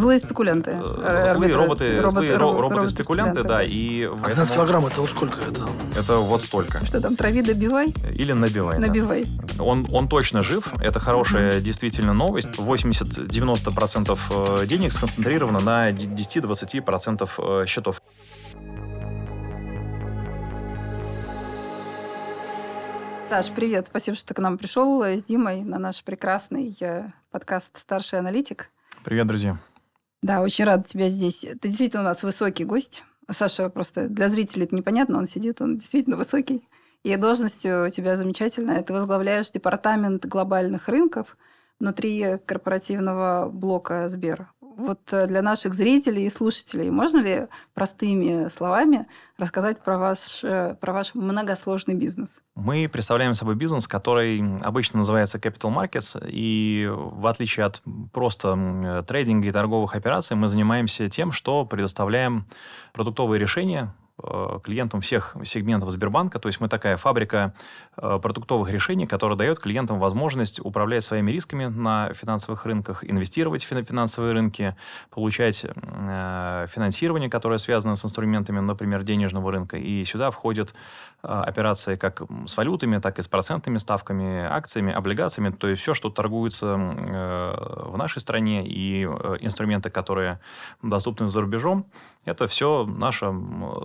Злые спекулянты. Э, злые роботы, роботы, злые роботы, роботы спекулянты, да. И 11 этому... килограмм это вот сколько это? Это вот столько. Что там, трави добивай? Или набивай. Набивай. Да. Он, он точно жив. Это хорошая mm-hmm. действительно новость. 80-90% э, денег сконцентрировано на 10-20% э, счетов. Саш, привет. Спасибо, что ты к нам пришел с Димой на наш прекрасный подкаст «Старший аналитик». Привет, друзья. Да, очень рада тебя здесь. Ты действительно у нас высокий гость. Саша просто для зрителей это непонятно, он сидит, он действительно высокий. И должность у тебя замечательная. Ты возглавляешь департамент глобальных рынков внутри корпоративного блока Сбер. Вот э, для наших зрителей и слушателей можно ли простыми словами рассказать про ваш, э, про ваш многосложный бизнес? Мы представляем собой бизнес, который обычно называется Capital Markets, и в отличие от просто трейдинга и торговых операций, мы занимаемся тем, что предоставляем продуктовые решения клиентам всех сегментов Сбербанка. То есть мы такая фабрика э, продуктовых решений, которая дает клиентам возможность управлять своими рисками на финансовых рынках, инвестировать в финансовые рынки, получать э, финансирование, которое связано с инструментами, например, денежного рынка. И сюда входят операции как с валютами, так и с процентными ставками, акциями, облигациями. То есть все, что торгуется в нашей стране и инструменты, которые доступны за рубежом, это все наша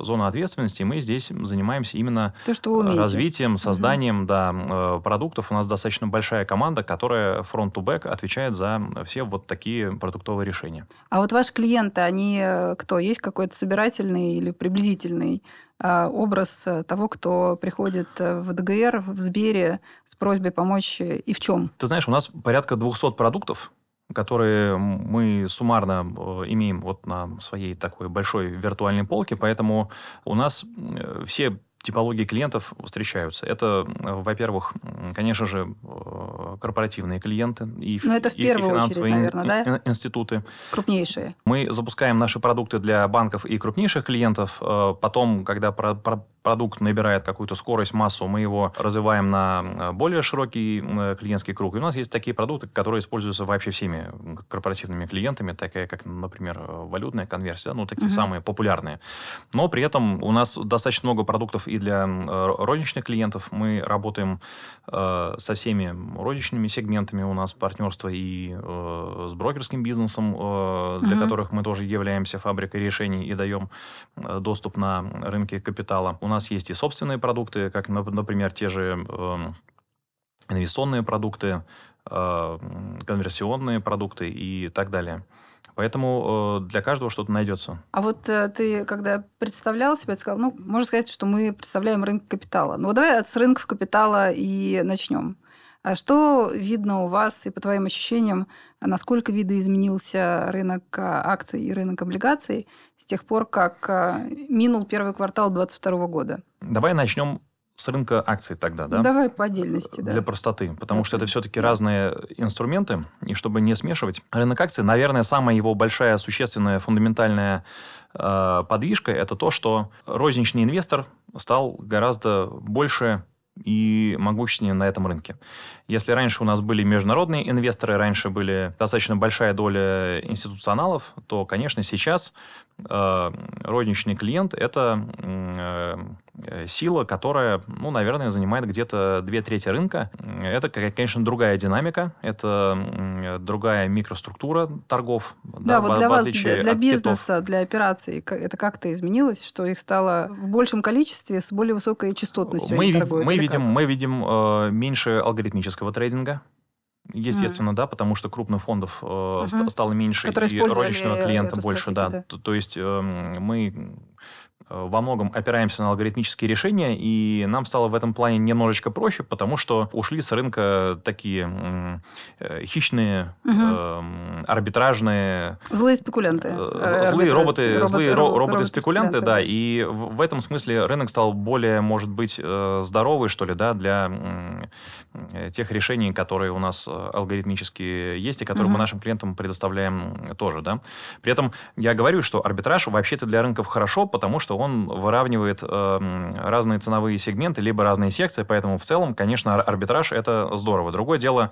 зона ответственности. Мы здесь занимаемся именно То, что умеете. развитием, созданием угу. да, э, продуктов. У нас достаточно большая команда, которая front-to-back отвечает за все вот такие продуктовые решения. А вот ваши клиенты, они э, кто? Есть какой-то собирательный или приблизительный э, образ того, кто приходит в ДГР, в Сбере с просьбой помочь и в чем? Ты знаешь, у нас порядка 200 продуктов, которые мы суммарно э, имеем вот на своей такой большой виртуальной полке, поэтому у нас э, все типологии клиентов встречаются. Это, во-первых, конечно же, э, корпоративные клиенты и, Но это в и, первую и финансовые очередь, наверное, ин, да? институты. Крупнейшие. Мы запускаем наши продукты для банков и крупнейших клиентов. Потом, когда про, про, продукт набирает какую-то скорость, массу, мы его развиваем на э, более широкий э, клиентский круг. И у нас есть такие продукты, которые используются вообще всеми корпоративными клиентами, такие как, например, валютная конверсия, ну, такие uh-huh. самые популярные. Но при этом у нас достаточно много продуктов и для розничных клиентов. Мы работаем э, со всеми розничными сегментами. У нас партнерство и э, с брокерским бизнесом, э, для uh-huh. которых мы тоже являемся фабрикой решений и даем э, доступ на рынки капитала. У нас нас есть и собственные продукты, как, например, те же э, инвестиционные продукты, э, конверсионные продукты и так далее. Поэтому э, для каждого что-то найдется. А вот э, ты, когда представлял себя, ты сказал, ну, можно сказать, что мы представляем рынок капитала. Ну, давай с рынков капитала и начнем. А что видно у вас и по твоим ощущениям, насколько видоизменился рынок а, акций и рынок облигаций с тех пор, как а, минул первый квартал 2022 года? Давай начнем с рынка акций тогда, да? Давай по отдельности, да. Для простоты, потому что это все-таки разные инструменты, и чтобы не смешивать, рынок акций, наверное, самая его большая, существенная, фундаментальная э, подвижка – это то, что розничный инвестор стал гораздо больше и могущественнее на этом рынке. Если раньше у нас были международные инвесторы, раньше были достаточно большая доля институционалов, то, конечно, сейчас э, розничный клиент – это э, сила, которая, ну, наверное, занимает где-то две трети рынка. Это, конечно, другая динамика, это другая микроструктура торгов. Да, да вот для вас, для, для бизнеса, китов. для операций, это как-то изменилось, что их стало в большем количестве с более высокой частотностью? Мы, мы, видим, мы видим э, меньше алгоритмического трейдинга. Естественно, mm. да, потому что крупных фондов э, uh-huh. стало меньше, Которые и розничного клиента больше, да. да. То, то есть э, мы Э, во многом опираемся на алгоритмические решения, и нам стало в этом плане немножечко проще, потому что ушли с рынка такие э, хищные, угу. э, арбитражные... Злые спекулянты. Э, злые роботы, роботы, злые роботы, роботы спекулянты, да, и в, в этом смысле рынок стал более, может быть, э, здоровый, что ли, да, для э, тех решений, которые у нас алгоритмически есть, и которые угу. мы нашим клиентам предоставляем тоже, да. При этом я говорю, что арбитраж вообще-то для рынков хорошо, потому что что он выравнивает э, разные ценовые сегменты, либо разные секции, поэтому в целом, конечно, арбитраж – это здорово. Другое дело,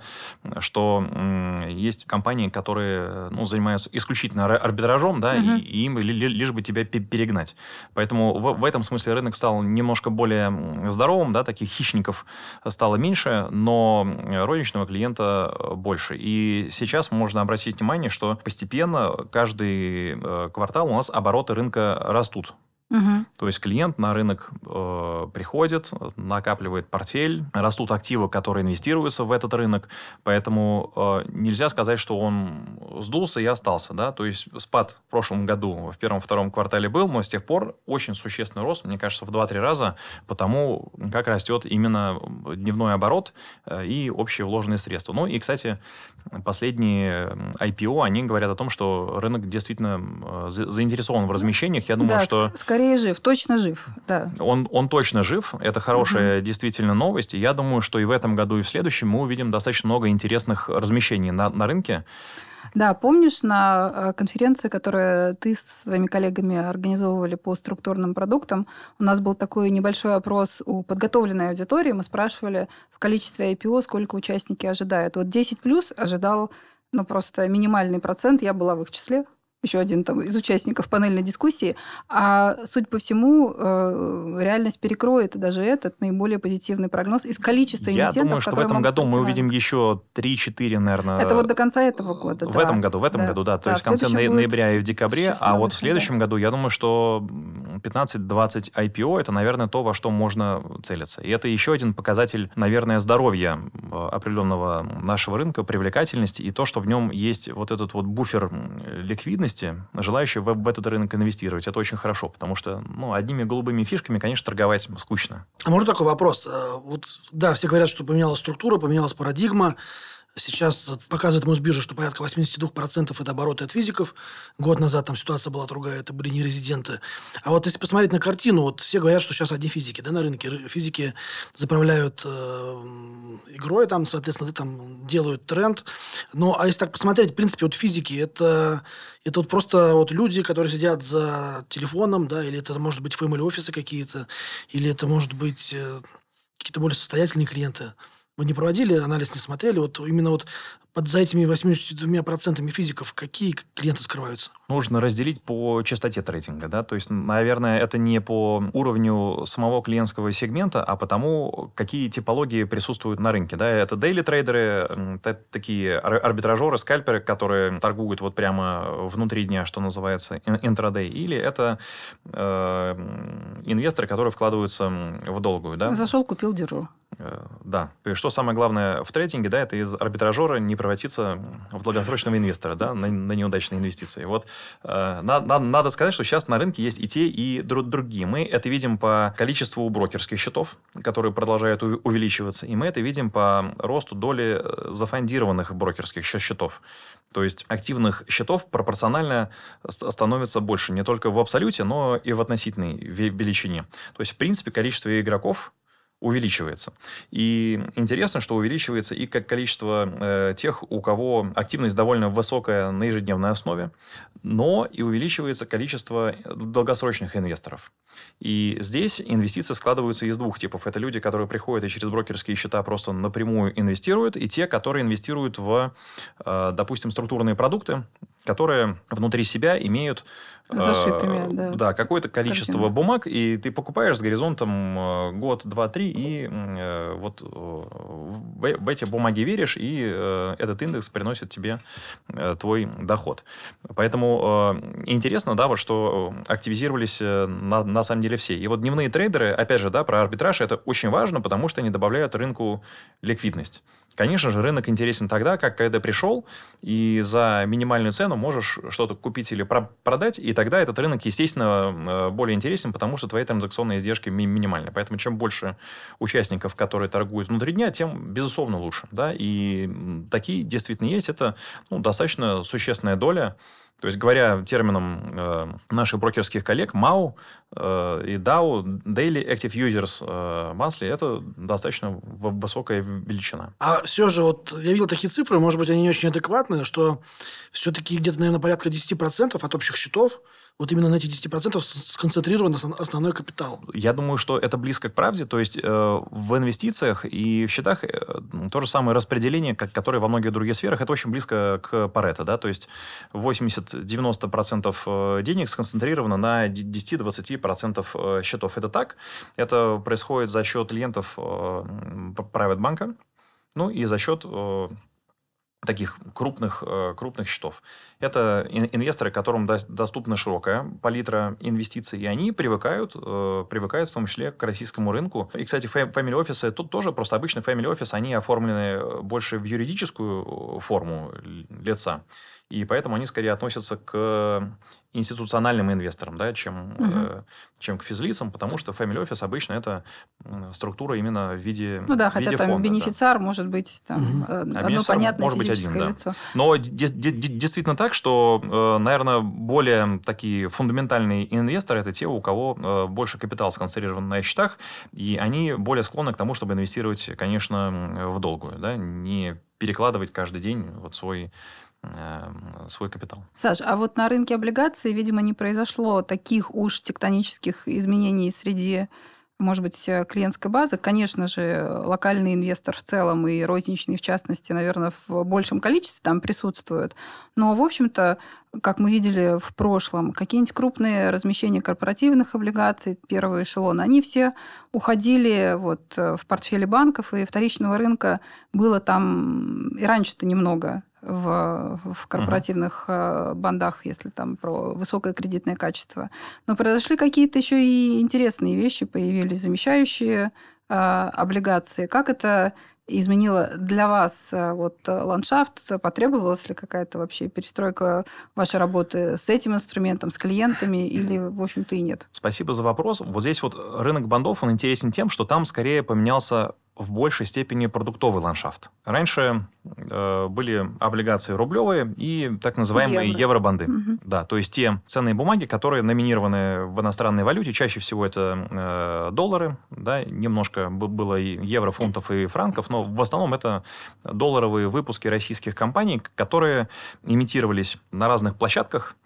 что э, есть компании, которые ну, занимаются исключительно арбитражом, да, угу. и, и им лишь бы тебя перегнать. Поэтому в, в этом смысле рынок стал немножко более здоровым, да, таких хищников стало меньше, но розничного клиента больше. И сейчас можно обратить внимание, что постепенно каждый э, квартал у нас обороты рынка растут. Угу. То есть клиент на рынок э, приходит, накапливает портфель, растут активы, которые инвестируются в этот рынок, поэтому э, нельзя сказать, что он сдулся и остался, да, то есть спад в прошлом году в первом-втором квартале был, но с тех пор очень существенный рост, мне кажется, в 2-3 раза, потому как растет именно дневной оборот э, и общие вложенные средства. Ну и, кстати, последние IPO, они говорят о том, что рынок действительно э, заинтересован в размещениях. Я думаю, да, что... скорее жив, точно жив, да. Он, он точно жив, это хорошая угу. действительно новость. Я думаю, что и в этом году, и в следующем мы увидим достаточно много интересных размещений на, на рынке. Да, помнишь, на э, конференции, которую ты с своими коллегами организовывали по структурным продуктам, у нас был такой небольшой опрос у подготовленной аудитории. Мы спрашивали в количестве IPO, сколько участники ожидают. Вот 10 плюс ожидал ну, просто минимальный процент, я была в их числе еще один там, из участников панельной дискуссии. А, судя по всему, э, реальность перекроет даже этот наиболее позитивный прогноз из количества Я думаю, что в этом году мы увидим еще 3-4, наверное... Это вот до конца этого года, В да. этом году, в этом да. году, да. То да, есть в конце ноября и в декабре. А вот в следующем да. году, я думаю, что 15-20 IPO – это, наверное, то, во что можно целиться. И это еще один показатель, наверное, здоровья э, определенного нашего рынка, привлекательности, и то, что в нем есть вот этот вот буфер ликвидности, желающие в, в этот рынок инвестировать. Это очень хорошо, потому что ну, одними голубыми фишками, конечно, торговать скучно. А можно такой вопрос? Э, вот, да, все говорят, что поменялась структура, поменялась парадигма. Сейчас показывает Мосбиржа, что порядка 82% это обороты от физиков. Год назад там ситуация была другая, это были не резиденты. А вот если посмотреть на картину, вот все говорят, что сейчас одни физики да, на рынке. Физики заправляют э, игрой, там, соответственно, там делают тренд. Ну, а если так посмотреть, в принципе, вот физики это, это вот просто вот люди, которые сидят за телефоном, да, или это может быть family офисы какие-то, или это может быть э, какие-то более состоятельные клиенты. Вы не проводили анализ, не смотрели? Вот именно вот под за этими 82% физиков какие клиенты скрываются? Нужно разделить по частоте трейдинга. Да? То есть, наверное, это не по уровню самого клиентского сегмента, а по тому, какие типологии присутствуют на рынке. Да? Это дейли трейдеры, такие арбитражеры, скальперы, которые торгуют вот прямо внутри дня, что называется, интрадей. Или это э, инвесторы, которые вкладываются в долгую. Да? Зашел, купил, держу. Э, да. Что самое главное в трейдинге, да, это из арбитражера не превратиться в долгосрочного инвестора, да, на, на неудачные инвестиции. Вот э, надо, надо сказать, что сейчас на рынке есть и те, и друг, другие. Мы это видим по количеству брокерских счетов, которые продолжают увеличиваться, и мы это видим по росту доли э, зафондированных брокерских счетов. То есть активных счетов пропорционально становится больше не только в абсолюте, но и в относительной величине. То есть, в принципе, количество игроков увеличивается. И интересно, что увеличивается и как количество э, тех, у кого активность довольно высокая на ежедневной основе, но и увеличивается количество долгосрочных инвесторов. И здесь инвестиции складываются из двух типов. Это люди, которые приходят и через брокерские счета просто напрямую инвестируют, и те, которые инвестируют в, э, допустим, структурные продукты, которые внутри себя имеют Зашитыми, э, да. Да, какое-то количество Картина. бумаг, и ты покупаешь с горизонтом э, год, два, три, и э, вот э, в, в эти бумаги веришь, и э, этот индекс приносит тебе э, твой доход. Поэтому э, интересно, да, вот что активизировались э, на, на самом деле все. И вот дневные трейдеры, опять же, да, про арбитраж, это очень важно, потому что они добавляют рынку ликвидность. Конечно же, рынок интересен тогда, как когда пришел, и за минимальную цену можешь что-то купить или продать, и тогда этот рынок, естественно, э, более интересен, потому что твои транзакционные издержки ми- минимальны. Поэтому чем больше участников, которые торгуют внутри дня, тем, безусловно, лучше. Да? И такие действительно есть. Это ну, достаточно существенная доля то есть, говоря термином э, наших брокерских коллег, MAU э, и DAO, Daily Active Users э, Monthly, это достаточно высокая величина. А все же, вот я видел такие цифры, может быть, они не очень адекватные, что все-таки где-то, наверное, порядка 10% от общих счетов вот именно на этих 10% сконцентрирован основной капитал. Я думаю, что это близко к правде. То есть э, в инвестициях и в счетах э, то же самое распределение, как, которое во многих других сферах, это очень близко к Парето. Да? То есть 80-90% э, денег сконцентрировано на 10-20% э, счетов. Это так. Это происходит за счет клиентов э, private банка, ну и за счет э, таких крупных, э, крупных счетов. Это инвесторы, которым доступна широкая палитра инвестиций, и они привыкают, э, привыкают в том числе к российскому рынку. И, кстати, family офисы тут тоже просто обычно family офис, они оформлены больше в юридическую форму лица. И поэтому они скорее относятся к институциональным инвесторам, да, чем, угу. э, чем к физлицам, потому что family office обычно это структура именно в виде Ну да, хотя виде там фонда, бенефициар да. может быть там угу. одно а понятное может быть один, да. лицо. Но действительно так, что, э, наверное, более такие фундаментальные инвесторы это те, у кого э, больше капитал сконцентрирован на счетах, и они более склонны к тому, чтобы инвестировать, конечно, в долгую, да, не перекладывать каждый день вот свой свой капитал. Саш, а вот на рынке облигаций, видимо, не произошло таких уж тектонических изменений среди может быть, э, клиентской базы. Конечно же, локальный инвестор в целом и розничный, в частности, наверное, в большем количестве там присутствуют. Но, в общем-то, как мы видели в прошлом, какие-нибудь крупные размещения корпоративных облигаций, первый эшелон, они все уходили вот э, в портфели банков, и вторичного рынка было там и раньше-то немного в, в корпоративных uh-huh. бандах, если там про высокое кредитное качество. Но произошли какие-то еще и интересные вещи, появились замещающие э, облигации. Как это изменило для вас э, вот ландшафт? Потребовалась ли какая-то вообще перестройка вашей работы с этим инструментом, с клиентами или, в общем-то, и нет? Спасибо за вопрос. Вот здесь вот рынок бандов, он интересен тем, что там скорее поменялся в большей степени продуктовый ландшафт. Раньше э, были облигации рублевые и так называемые Евро. евробанды. Угу. Да, то есть те ценные бумаги, которые номинированы в иностранной валюте, чаще всего это э, доллары, да, немножко было и евро, фунтов и франков, но в основном это долларовые выпуски российских компаний, которые имитировались на разных площадках,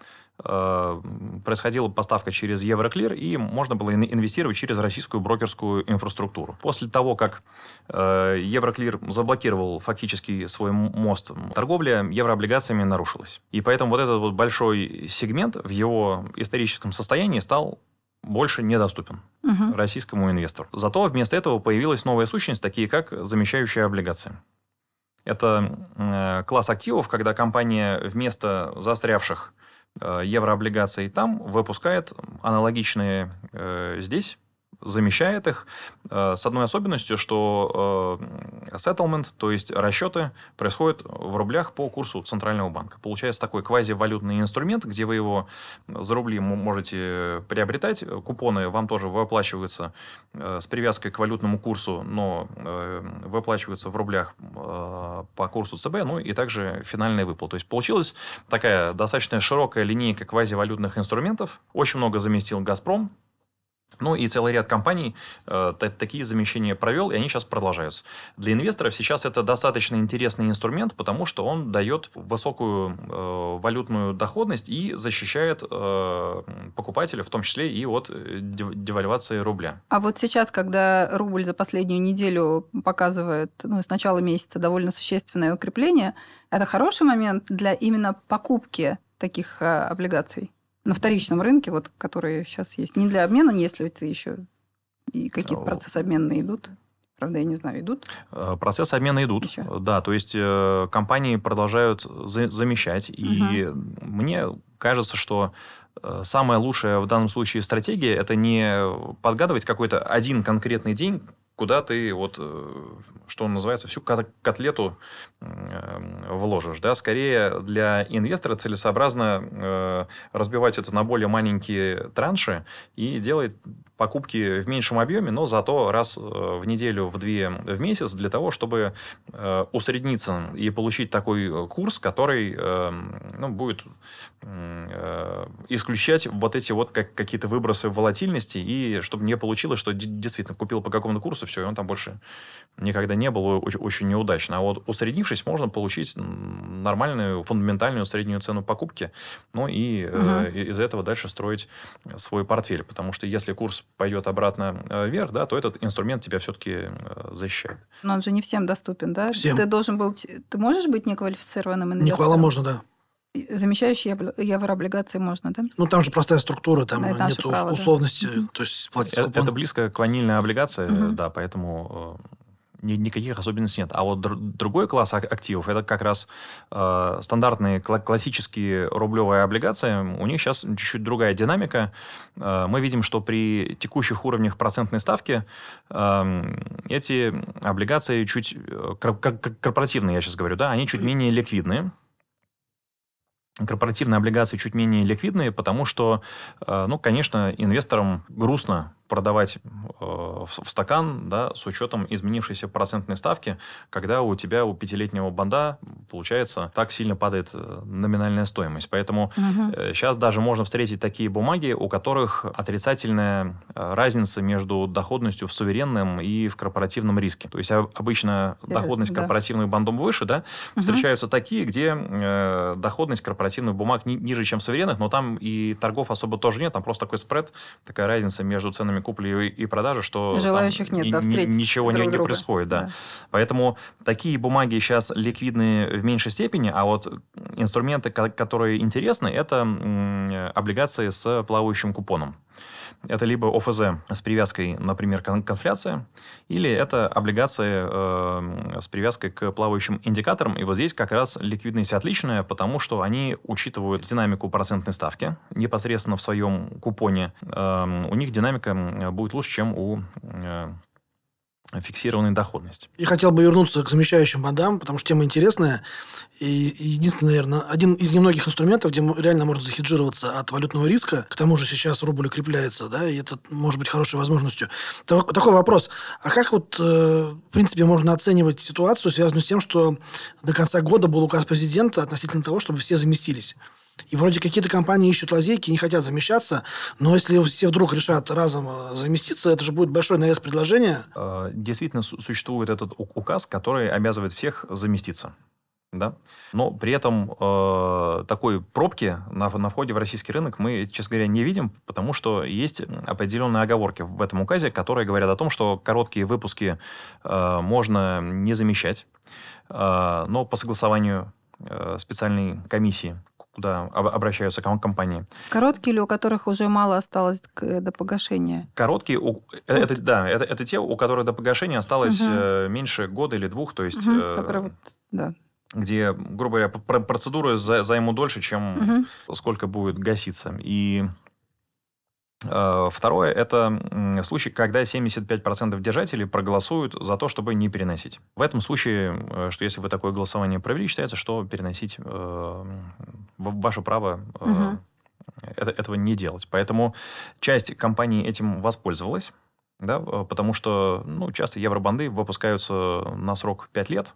происходила поставка через Евроклир, и можно было инвестировать через российскую брокерскую инфраструктуру. После того, как э, Евроклир заблокировал фактически свой мост, торговля еврооблигациями нарушилась. И поэтому вот этот вот большой сегмент в его историческом состоянии стал больше недоступен угу. российскому инвестору. Зато вместо этого появилась новая сущность, такие как замещающие облигации. Это э, класс активов, когда компания вместо застрявших Э, еврооблигаций там выпускает аналогичные э, здесь замещает их э, с одной особенностью, что э, settlement, то есть расчеты, происходят в рублях по курсу Центрального банка. Получается такой квазивалютный инструмент, где вы его за рубли можете приобретать. Купоны вам тоже выплачиваются э, с привязкой к валютному курсу, но выплачиваются в рублях по курсу ЦБ, ну и также финальные выплаты. То есть получилась такая достаточно широкая линейка квазивалютных инструментов. Очень много заместил «Газпром», ну и целый ряд компаний э, такие замещения провел, и они сейчас продолжаются. Для инвесторов сейчас это достаточно интересный инструмент, потому что он дает высокую э, валютную доходность и защищает э, покупателя, в том числе и от э, девальвации рубля. А вот сейчас, когда рубль за последнюю неделю показывает, ну, с начала месяца довольно существенное укрепление, это хороший момент для именно покупки таких э, облигаций? На вторичном рынке, вот, которые сейчас есть, не для обмена, не если это еще и какие-то процессы обменные идут. Правда, я не знаю, идут? Э, процессы обмена идут. Еще? Да, то есть э, компании продолжают за замещать. Угу. И мне кажется, что э, самая лучшая в данном случае стратегия это не подгадывать какой-то один конкретный день, куда ты вот, э, что называется, всю котлету э, вложишь. Да? Скорее для инвестора целесообразно э, разбивать это на более маленькие транши и делать покупки в меньшем объеме, но зато раз в неделю, в две в месяц для того, чтобы усредниться и получить такой курс, который ну, будет исключать вот эти вот как, какие-то выбросы волатильности, и чтобы не получилось, что действительно купил по какому-то курсу, все, и он там больше никогда не был очень, очень неудачно. А вот усреднившись, можно получить нормальную, фундаментальную среднюю цену покупки, ну и угу. э, из этого дальше строить свой портфель. Потому что если курс пойдет обратно э, вверх, да, то этот инструмент тебя все-таки э, защищает. Но он же не всем доступен, да? Всем. Ты должен был... Ты можешь быть неквалифицированным инвестором? Никвала можно, да. Замещающие еврооблигации можно, да? Ну, там же простая структура, там да, нет условности, да. то есть платить это, это близко к ванильной облигации, угу. да, поэтому э, никаких особенностей нет. А вот другой класс активов, это как раз э, стандартные классические рублевые облигации. У них сейчас чуть-чуть другая динамика. Э, мы видим, что при текущих уровнях процентной ставки э, эти облигации чуть э, корпоративные, я сейчас говорю, да, они чуть менее ликвидные корпоративные облигации чуть менее ликвидные, потому что, э, ну, конечно, инвесторам грустно продавать э, в, в стакан, да, с учетом изменившейся процентной ставки, когда у тебя у пятилетнего банда, получается, так сильно падает э, номинальная стоимость. Поэтому угу. э, сейчас даже можно встретить такие бумаги, у которых отрицательная э, разница между доходностью в суверенном и в корпоративном риске. То есть обычно Интересно, доходность да. корпоративных бандом выше, да, угу. встречаются такие, где э, доходность корпоративных бумаг ни, ниже, чем суверенных, но там и торгов особо тоже нет, там просто такой спред, такая разница между ценами ценами купли и продажи, что желающих нет, да, ничего друг не, не происходит, да. да. Поэтому такие бумаги сейчас ликвидны в меньшей степени, а вот инструменты, которые интересны, это облигации с плавающим купоном. Это либо ОФЗ с привязкой, например, к инфляции, или это облигации э, с привязкой к плавающим индикаторам. И вот здесь как раз ликвидность отличная, потому что они учитывают динамику процентной ставки непосредственно в своем купоне. Э, у них динамика будет лучше, чем у э, фиксированной доходности. И хотел бы вернуться к замещающим бандам, потому что тема интересная. И единственный, наверное, один из немногих инструментов, где реально можно захеджироваться от валютного риска. К тому же сейчас рубль укрепляется, да, и это может быть хорошей возможностью. Такой вопрос. А как вот, э, в принципе, можно оценивать ситуацию, связанную с тем, что до конца года был указ президента относительно того, чтобы все заместились? И вроде какие-то компании ищут лазейки, не хотят замещаться, но если все вдруг решат разом э, заместиться, это же будет большой навес предложения. Э, действительно, существует этот указ, который обязывает всех заместиться. Да? Но при этом э, такой пробки на, на входе в российский рынок мы, честно говоря, не видим, потому что есть определенные оговорки в этом указе, которые говорят о том, что короткие выпуски э, можно не замещать, э, но по согласованию э, специальной комиссии куда обращаются компании. Короткие или у которых уже мало осталось до погашения? Короткие, у, э, это, да, это, это те, у которых до погашения осталось угу. меньше года или двух, то есть... Угу, которые, да где, грубо говоря, процедуры займут дольше, чем угу. сколько будет гаситься. И э, Второе – это случай, когда 75% держателей проголосуют за то, чтобы не переносить. В этом случае, что если вы такое голосование провели, считается, что переносить э, ваше право э, угу. это, этого не делать. Поэтому часть компаний этим воспользовалась, да, э, потому что ну, часто евробанды выпускаются на срок 5 лет.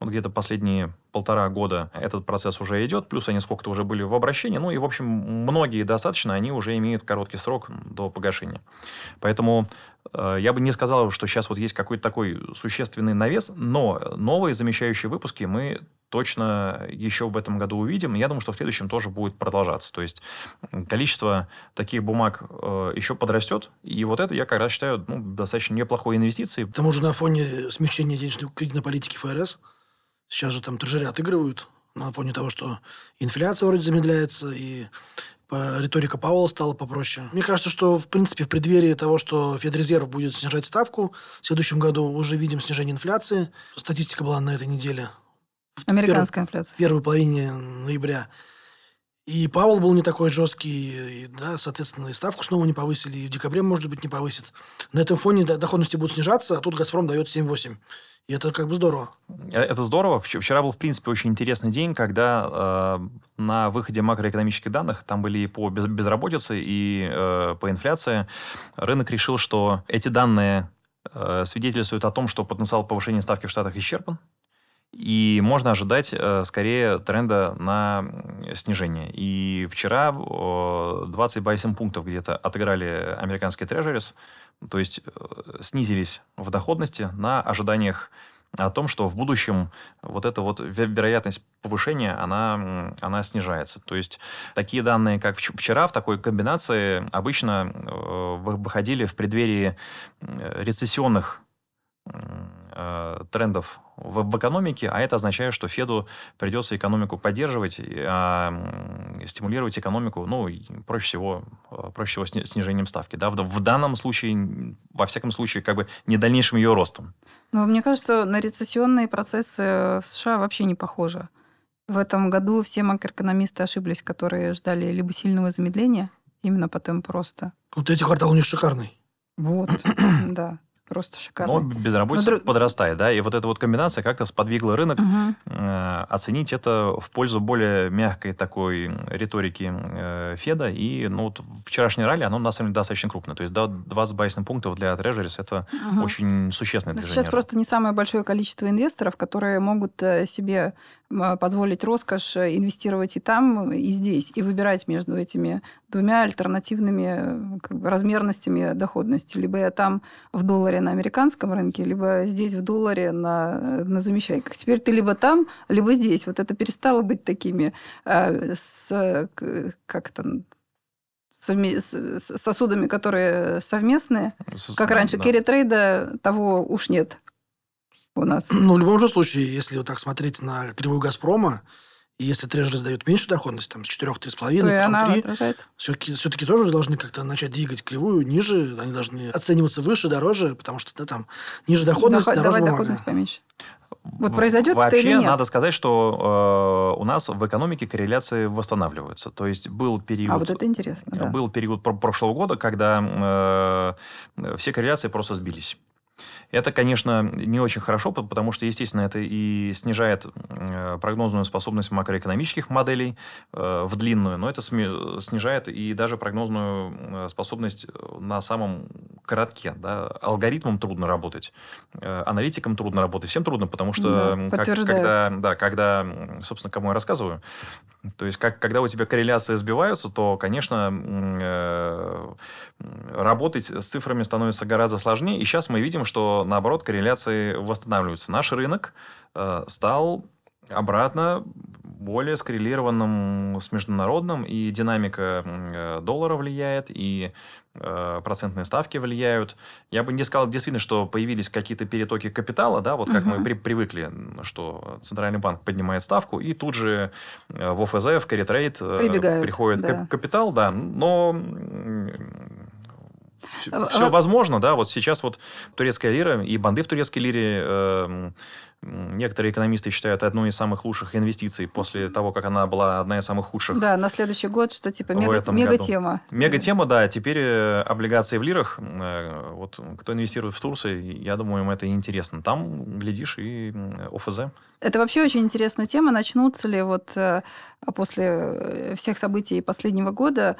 Вот где-то последние полтора года этот процесс уже идет, плюс они сколько-то уже были в обращении. Ну и, в общем, многие достаточно, они уже имеют короткий срок до погашения. Поэтому э, я бы не сказал, что сейчас вот есть какой-то такой существенный навес, но новые замещающие выпуски мы точно еще в этом году увидим. Я думаю, что в следующем тоже будет продолжаться. То есть количество таких бумаг э, еще подрастет. И вот это я как раз считаю ну, достаточно неплохой инвестицией. К тому же на фоне смещения денежной кредитной политики ФРС сейчас же там трежери отыгрывают на фоне того, что инфляция вроде замедляется, и риторика Пауэлла стала попроще. Мне кажется, что, в принципе, в преддверии того, что Федрезерв будет снижать ставку, в следующем году уже видим снижение инфляции. Статистика была на этой неделе Американская инфляция. В первой половине ноября. И Павел был не такой жесткий, и, да, соответственно, и ставку снова не повысили, и в декабре, может быть, не повысит. На этом фоне доходности будут снижаться, а тут «Газпром» дает 7-8. И это как бы здорово. Э, это здорово. Вчера был, в принципе, очень интересный день, когда э, на выходе макроэкономических данных, там были и по безработице, и э, по инфляции, рынок решил, что эти данные э, свидетельствуют о том, что потенциал повышения ставки в Штатах исчерпан, И можно ожидать э, скорее тренда на снижение. И вчера 20 байсен пунктов где-то отыграли американские трежерис, то есть э, снизились в доходности на ожиданиях о том, что в будущем вот эта вот вероятность повышения, она, она снижается. То есть такие данные, как вчера, в такой комбинации обычно э, выходили в преддверии рецессионных э, трендов в, в экономике, а это означает, что Феду придется экономику поддерживать, а, стимулировать экономику, ну, проще всего, э, проще всего снижением ставки. Да? В, в данном случае, во всяком случае, как бы не дальнейшим ее ростом. Но мне кажется, на рецессионные процессы в США вообще не похоже. В этом году все макроэкономисты ошиблись, которые ждали либо сильного замедления, именно по темпу роста. Вот эти квартал у них шикарный. Вот, да. Просто шикарно. Но безработица Но... подрастает, да, и вот эта вот комбинация как-то сподвигла рынок угу. э, оценить это в пользу более мягкой такой риторики э, Феда, и ну, вот вчерашнее ралли, оно на самом деле достаточно крупное, то есть да, 20 байсных пунктов для Treasuries это угу. очень существенное движение. Сейчас просто не самое большое количество инвесторов, которые могут э, себе позволить роскошь э, инвестировать и там, и здесь, и выбирать между этими двумя альтернативными как бы, размерностями доходности. Либо я там в долларе на американском рынке, либо здесь в долларе на, на замещайках. Теперь ты либо там, либо здесь. Вот это перестало быть такими э, с, как то сосудами, которые совместные. Сосуд, как раньше, да. керри трейда того уж нет у нас. Ну, в любом же случае, если вот так смотреть на кривую «Газпрома», и если трежеры сдают меньше доходность, там, с 4-3,5, потом она 3, все-таки, все-таки тоже должны как-то начать двигать кривую ниже, они должны оцениваться выше, дороже, потому что да, там ниже доходность, Доход, дороже Давай бумага. доходность поменьше. Вот произойдет Вообще, это или нет? надо сказать, что э, у нас в экономике корреляции восстанавливаются. То есть был период... А вот это интересно, да. Был период прошлого года, когда э, все корреляции просто сбились. Это, конечно, не очень хорошо, потому что, естественно, это и снижает э, прогнозную способность макроэкономических моделей э, в длинную, но это снижает и даже прогнозную э, способность на самом коротке. Да. Алгоритмам трудно работать, аналитикам трудно работать, всем трудно, потому что да, как, когда, да, когда, собственно, кому я рассказываю, то есть, как, когда у тебя корреляции сбиваются, то, конечно, работать с цифрами становится гораздо сложнее. И сейчас мы видим, что, наоборот, корреляции восстанавливаются. Наш рынок э, стал обратно более скоррелированным с международным, и динамика э, доллара влияет, и э, процентные ставки влияют. Я бы не сказал действительно, что появились какие-то перетоки капитала, да, вот как угу. мы при, привыкли, что Центральный банк поднимает ставку, и тут же э, в ОФЗ, в Trade приходит да. капитал, да, но все, а, все возможно, да. Вот сейчас вот турецкая лира и банды в турецкой лире э, некоторые экономисты считают одной из самых лучших инвестиций после того, как она была одна из самых худших. Да, на следующий год, что типа мега, мега-тема. Мега-тема, да. Теперь э, облигации в лирах. Э, вот кто инвестирует в Турции, я думаю, им это интересно. Там, глядишь, и ОФЗ. Это вообще очень интересная тема. Начнутся ли вот э, после всех событий последнего года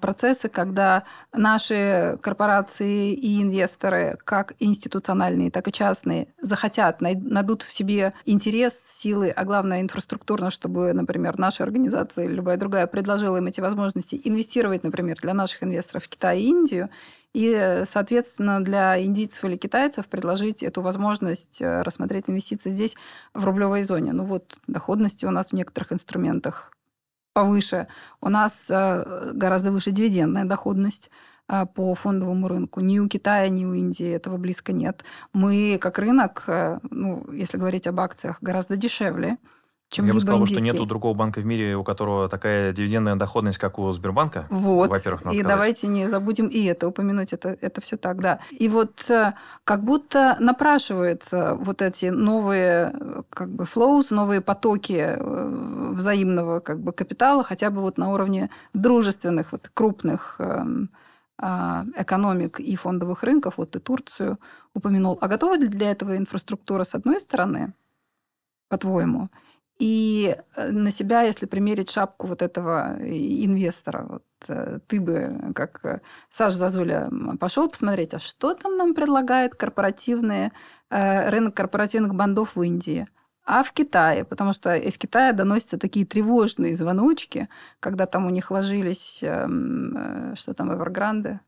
процессы, когда наши корпорации и инвесторы, как институциональные, так и частные, захотят, найдут найдут в себе интерес, силы, а главное инфраструктурно, чтобы, например, наша организация или любая другая предложила им эти возможности инвестировать, например, для наших инвесторов в Китай и Индию, и, соответственно, для индийцев или китайцев предложить эту возможность э, рассмотреть инвестиции здесь в рублевой зоне. Ну вот, доходности у нас в некоторых инструментах повыше. У нас э, гораздо выше дивидендная доходность. А, по фондовому рынку. Ни у Китая, ни у Индии этого близко нет. Мы, как рынок, э, ну, если говорить об акциях, гораздо дешевле чем Я бы сказал, индийский. что нет другого банка в мире, у которого такая дивидендная доходность, как у Сбербанка. Вот. Во-первых, И сказать. давайте не забудем и это упомянуть, это, это все так, да. И вот э, как будто напрашиваются вот эти новые как бы flows, новые потоки э, взаимного как бы капитала, хотя бы вот на уровне дружественных, вот крупных эм, экономик и фондовых рынков, вот ты Турцию упомянул. А готова ли для этого инфраструктура с одной стороны, по-твоему? И э, на себя, если примерить шапку вот этого инвестора, вот, э, ты бы, как э, Саш Зазуля, пошел посмотреть, а что там нам предлагает корпоративные, рынок корпоративных бандов в Индии? А в Китае, потому что из Китая доносятся такие тревожные звоночки, когда там у них ложились, эм, э, что там, Эвергранды.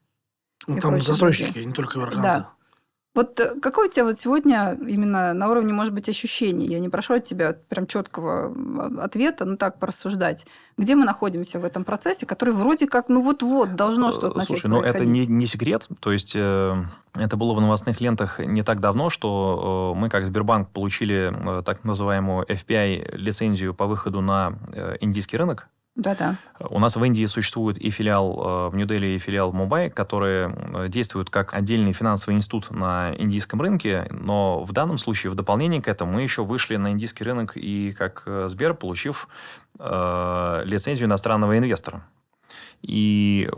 Ну, там застройщики, не только Эвергранды. Да. Вот э, какое у тебя вот сегодня именно на уровне, может быть, ощущений? Я не прошу от тебя прям четкого ответа, но так порассуждать. Где мы находимся в этом процессе, который вроде как, ну вот-вот, должно что-то начать Слушай, ну это не, не секрет. То есть э, это было в новостных лентах не так давно, что э, мы, как Сбербанк, получили э, так называемую FPI-лицензию по выходу на э, индийский рынок. Да-да. У нас в Индии существует и филиал э, в Нью-Дели, и филиал в Мумбаи, которые э, действуют как отдельный финансовый институт на индийском рынке, но в данном случае, в дополнение к этому, мы еще вышли на индийский рынок и как э, Сбер, получив э, лицензию иностранного инвестора. И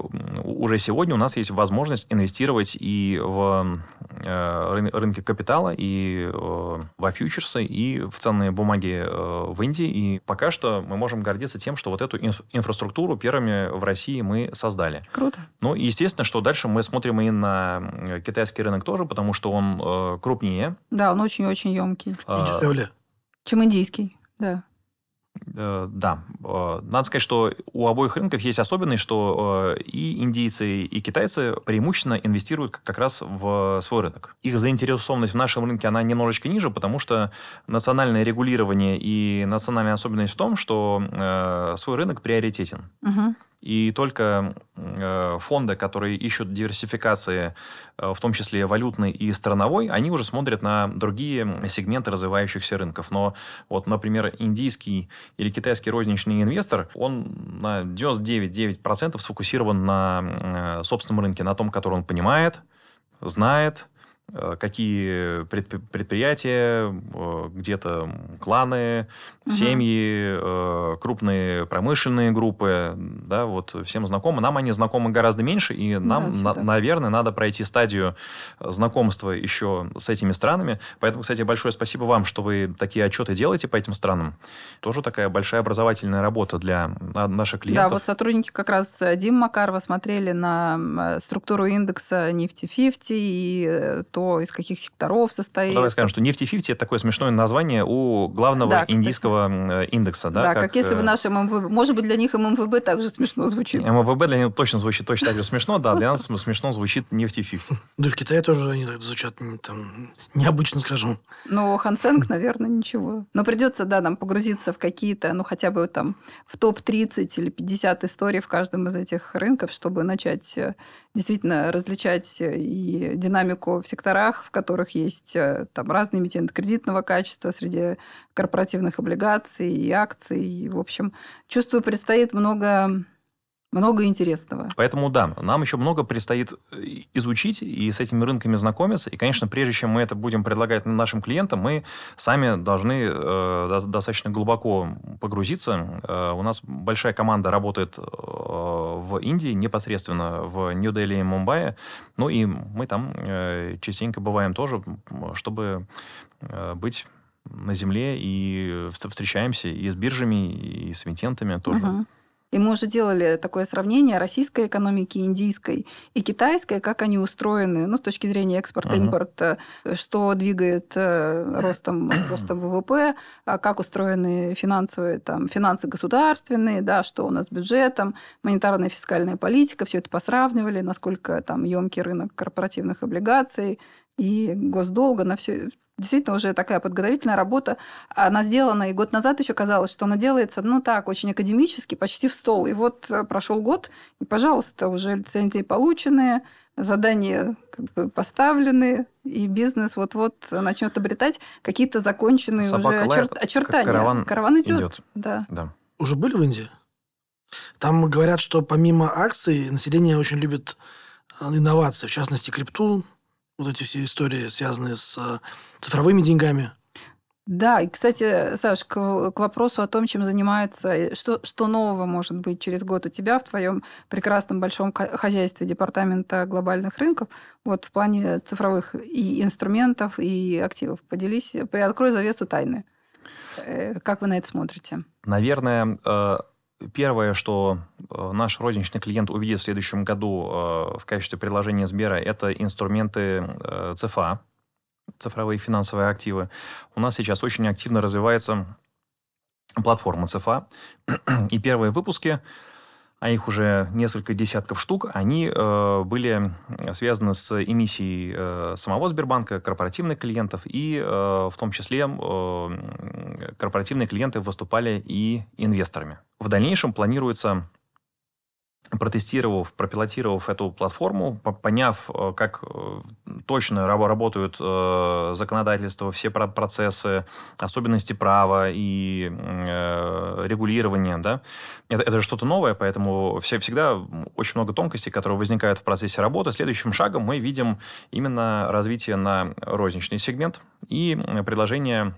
уже сегодня у нас есть возможность инвестировать и в э, рынке капитала, и э, во фьючерсы, и в ценные бумаги э, в Индии. И пока что мы можем гордиться тем, что вот эту инфраструктуру первыми в России мы создали. Круто. Ну, естественно, что дальше мы смотрим и на китайский рынок тоже, потому что он крупнее. Да, он очень-очень емкий. И дешевле. Чем индийский, да. Э, да, э, надо сказать, что у обоих рынков есть особенность, что э, и индийцы, и китайцы преимущественно инвестируют как раз в свой рынок. Их заинтересованность в нашем рынке, она немножечко ниже, потому что национальное регулирование и национальная особенность в том, что свой рынок приоритетен. Угу. И только э, фонды, которые ищут диверсификации, э, в том числе валютной и страновой, они уже смотрят на другие сегменты развивающихся рынков. Но вот, например, индийский или китайский розничный инвестор, он на 99,9% сфокусирован на э, собственном рынке, на том, который он понимает, знает, какие предприятия, э, где-то кланы, угу. семьи, э, крупные промышленные группы, да, вот всем знакомы. Нам они знакомы гораздо меньше, и нам, да, на, наверное, надо пройти стадию знакомства еще с этими странами. Поэтому, кстати, большое спасибо вам, что вы такие отчеты делаете по этим странам. Тоже такая большая образовательная работа для наших клиентов. Да, вот сотрудники как раз Дим Макарова смотрели на структуру индекса нефти 50 и то, кто из каких секторов состоит. Давай скажем, что нефти 50 это такое смешное название у главного да, индийского э, индекса. Да, да как, как если бы э, наш ММВБ... Может быть, для них ММВБ также смешно звучит. ММВБ для них точно звучит точно так же смешно, да, для нас смешно звучит нефти 50. Да и в Китае тоже они так звучат там, необычно, скажем. Ну, Хансенг, наверное, ничего. Но придется, да, нам погрузиться в какие-то, ну, хотя бы там в топ-30 или 50 историй в каждом из этих рынков, чтобы начать э, действительно различать и динамику в секторах секторах, в которых есть э, там разные эмитенты кредитного качества среди корпоративных облигаций и акций. И, в общем, чувствую, предстоит много много интересного. Поэтому да, нам еще много предстоит э, изучить и с этими рынками знакомиться. И, конечно, прежде чем мы это будем предлагать нашим клиентам, мы сами должны э, достаточно глубоко погрузиться. Э, у нас большая команда работает э, в Индии, непосредственно в Нью-Дели и Мумбаи. Ну и мы там э, частенько бываем тоже, чтобы э, быть на земле и встречаемся и с биржами, и с эмитентами тоже. Угу. И мы уже делали такое сравнение российской экономики, индийской и китайской, как они устроены, ну, с точки зрения экспорта-импорта, uh-huh. что двигает э, ростом, ростом ВВП, а как устроены финансовые, там, финансы государственные, да, что у нас с бюджетом, монетарная фискальная политика, все это посравнивали, насколько там емкий рынок корпоративных облигаций и госдолга, на все действительно уже такая подготовительная работа. Она сделана, и год назад еще казалось, что она делается, ну так, очень академически, почти в стол. И вот э, прошел год, и, пожалуйста, уже лицензии полученные, задания как бы поставлены, и бизнес вот-вот начнет обретать какие-то законченные Собака уже очер... очертания. Караван, караван идет. идет. Да. да. Уже были в Индии? Там говорят, что помимо акций население очень любит э, инновации, в частности, крипту, вот эти все истории, связанные с э, цифровыми деньгами. Да, и, кстати, Саш, к, к вопросу о том, чем занимается, что, что нового может быть через год у тебя в твоем прекрасном большом хозяйстве Департамента глобальных рынков, вот в плане цифровых и инструментов, и активов. Поделись, приоткрой завесу тайны. Э, как вы на это смотрите? Наверное, э, Первое, что э, наш розничный клиент увидит в следующем году э, в качестве предложения Сбера, это инструменты э, ЦФА. цифровые финансовые активы, у нас сейчас очень активно развивается платформа ЦФА. И первые выпуски а их уже несколько десятков штук, они э, были связаны с эмиссией э, самого Сбербанка, корпоративных клиентов, и э, в том числе э, корпоративные клиенты выступали и инвесторами. В дальнейшем планируется протестировав, пропилотировав эту платформу, поняв, э, как э, точно работают э, законодательства, все процессы, особенности права и регулирования, да, это, это же что-то новое, поэтому все, всегда очень много тонкостей, которые возникают в процессе работы. Следующим шагом мы видим именно развитие на розничный сегмент и предложение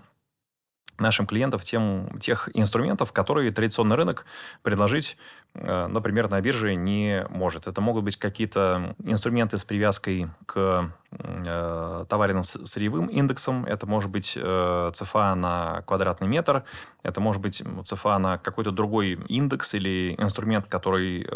нашим клиентам тем, тех инструментов, которые традиционный рынок предложить, например, на бирже не может. Это могут быть какие-то инструменты с привязкой к э, товарным сырьевым индексам, это может быть э, ЦФА на квадратный метр, это может быть ЦФА на какой-то другой индекс или инструмент, который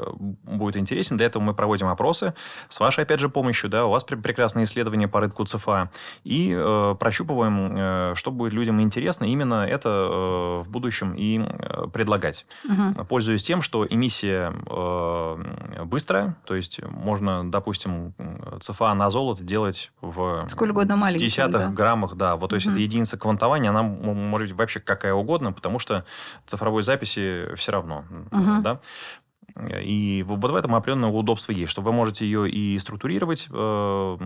будет интересен. Для этого мы проводим опросы с вашей, опять же, помощью. Да, у вас прекрасные исследования по рынку ЦФА. И э, прощупываем, э, что будет людям интересно именно именно это э, в будущем и э, предлагать. Угу. Пользуясь тем, что эмиссия э, быстрая, то есть можно, допустим, ЦФА на золото делать в Сколь угодно десятых да. граммах, да. Вот, то есть угу. это единица квантования, она может быть вообще какая угодно, потому что цифровой записи все равно. Угу. Да? И вот в этом определенное удобство есть, что вы можете ее и структурировать, э,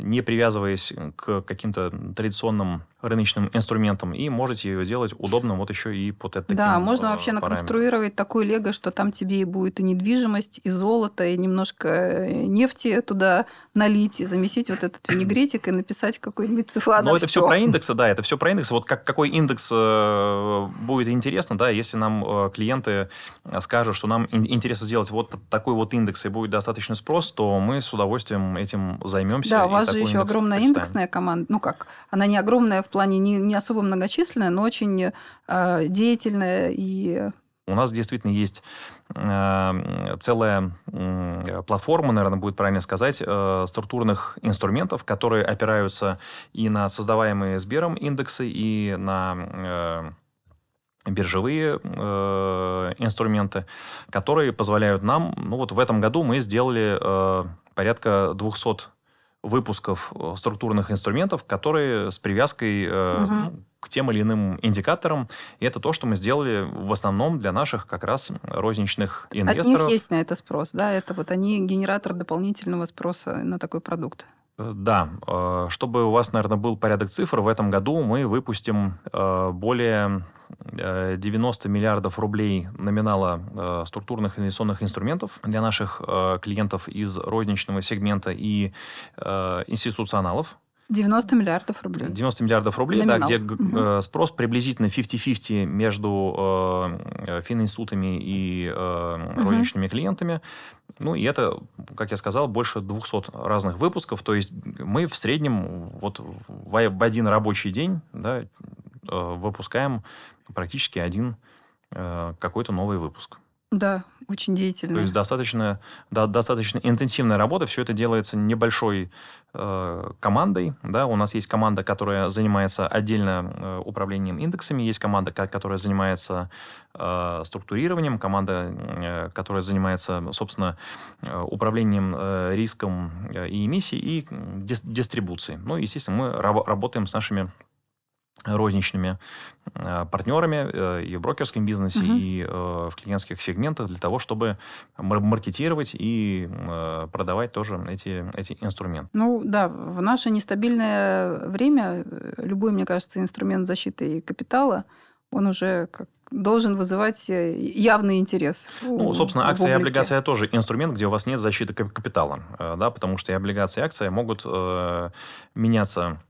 не привязываясь к каким-то традиционным рыночным инструментам, и можете ее делать удобно вот еще и под это. Да, можно э, вообще наконструировать такой лего, что там тебе и будет и недвижимость, и золото, и немножко э, нефти туда налить, и замесить вот этот винегретик, и написать какой-нибудь цифра. Но это все про индексы, да, это все про индексы. Вот как, какой индекс будет интересно, да, если нам клиенты скажут, что нам интересно сделать вот такой вот индекс и будет достаточно спрос, то мы с удовольствием этим займемся. Да, у вас же еще огромная представим. индексная команда. Ну как, она не огромная в плане не, не особо многочисленная, но очень э, деятельная и у нас действительно есть э, целая э, платформа, наверное, будет правильно сказать, э, структурных инструментов, которые опираются и на создаваемые Сбером индексы, и на э, биржевые э, инструменты, которые позволяют нам, ну вот в этом году мы сделали э, порядка 200 выпусков э, структурных инструментов, которые с привязкой э, угу. ну, к тем или иным индикаторам. И это то, что мы сделали в основном для наших как раз розничных инвесторов. От них есть на это спрос, да? Это вот они генератор дополнительного спроса на такой продукт. Э, да, э, чтобы у вас, наверное, был порядок цифр, в этом году мы выпустим более 90 миллиардов рублей номинала структурных инвестиционных инструментов для наших клиентов из розничного сегмента и институционалов. 90 миллиардов рублей. 90 миллиардов рублей, Номинал. да, где угу. спрос приблизительно 50-50 между э, фининститутами и э, угу. розничными клиентами. Ну, и это, как я сказал, больше 200 разных выпусков. То есть мы в среднем вот в, один рабочий день да, э, выпускаем практически один э, какой-то новый выпуск. Да, очень деятельно. То есть достаточно, да, достаточно интенсивная работа. Все это делается небольшой э, командой. Да? У нас есть команда, которая занимается отдельно э, управлением индексами, есть команда, которая занимается э, структурированием, команда, э, которая занимается, собственно, э, управлением э, риском э, и эмиссией, и дис дистрибуцией. Ну, естественно, мы раб работаем с нашими розничными э, партнерами э, и в брокерском бизнесе, угу. и э, в клиентских сегментах для того, чтобы маркетировать и продавать тоже эти, эти инструменты. Ну да, в наше нестабильное время любой, мне кажется, инструмент защиты капитала, он уже как должен вызывать явный интерес. Ну, собственно, акция и облигация тоже инструмент, где у вас нет защиты капитала, да, потому что и облигации, и акции могут э, меняться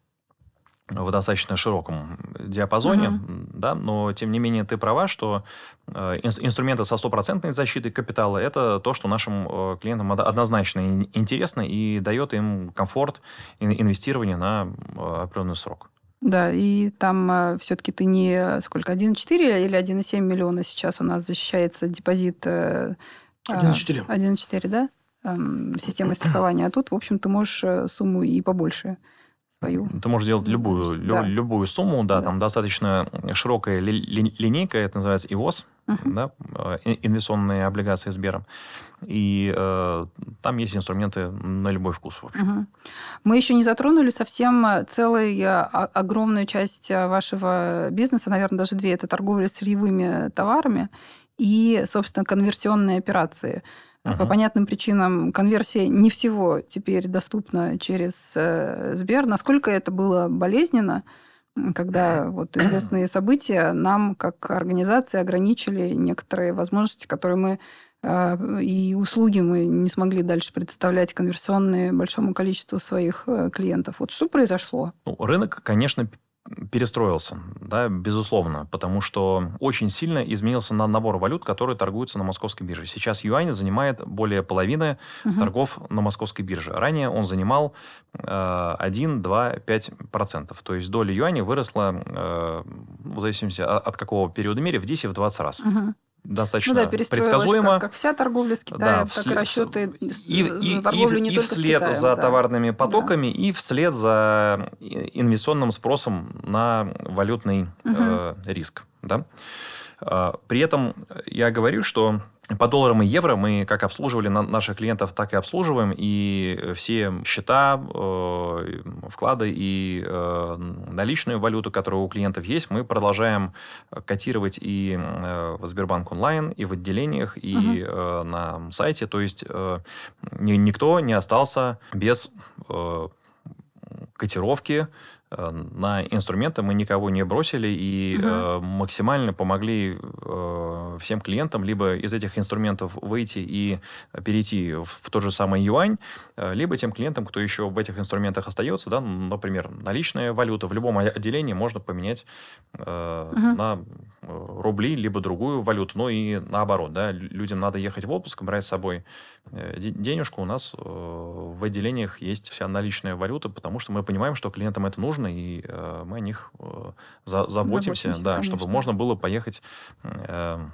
в достаточно широком диапазоне, uh-huh. да, но тем не менее ты права, что э, инструменты со стопроцентной защитой капитала это то, что нашим э, клиентам однозначно интересно и дает им комфорт инвестирования на э, определенный срок. Да, и там э, все-таки ты не сколько, 1,4 или 1,7 миллиона сейчас у нас защищается депозит? Э, 1,4. 1,4, да? Эм, системой страхования. А тут, в общем, ты можешь э, сумму и побольше свою. Ты можешь делать любую, лю- Да. любую сумму, да, Да. там достаточно широкая ли- ли- линейка, это называется ИОС, Мгм. да, э, ин- инвестиционные облигации Сбера. И э, там есть инструменты на любой вкус, в общем. Мгм. Мы еще не затронули совсем э, целую э, огромную часть вашего бизнеса, наверное, даже две. Это торговля сырьевыми товарами и, собственно, конверсионные операции. По Мгм. понятным причинам конверсия не всего теперь доступна через э, Сбер. Насколько это было болезненно, когда вот известные события нам, как организации, ограничили некоторые возможности, которые мы э, и услуги мы не смогли дальше предоставлять конверсионные большому количеству своих э, клиентов. Вот что произошло? Ну, рынок, конечно, перестроился, да, безусловно, потому что очень сильно изменился на набор валют, которые торгуются на московской бирже. Сейчас юань занимает более половины Мгм. торгов на московской бирже. Ранее он занимал э, 1, 2, 5 процентов. То есть доля юаня выросла, э, в зависимости от, от какого периода мере, в 10-20 раз. Мгм. Достаточно Ну да, предсказуемо. как, как вся торговля с Китаем, Да, так и расчеты и, с- и- за торговлю и- не и только с вслед Китаем, за да. товарными потоками, и вслед за инвестиционным спросом на валютный э, риск. Да? А, При этом я говорю, что по долларам и евро мы как обслуживали на- наших клиентов, так и обслуживаем. И все счета, э, вклады и э, наличную валюту, которая у клиентов есть, мы продолжаем котировать и э, в Сбербанк онлайн, и в отделениях, и Мгм. э, на сайте. То есть э, ни- никто не остался без э, котировки э, на инструменты мы никого не бросили и Мгм. э, максимально помогли э, всем клиентам либо из этих инструментов выйти и перейти в, в тот же самый юань, э, либо тем клиентам, кто еще в этих инструментах остается, да, например, наличная валюта в любом отделении можно поменять э, Мгм. на э, рубли, либо другую валюту, ну и наоборот, да, лю- людям надо ехать в отпуск, брать с собой денежку, у нас э, в отделениях есть вся наличная валюта, потому что мы понимаем, что клиентам это нужно, и э, мы о них э, за- заботимся, Заботимся, да, чтобы можно было поехать э,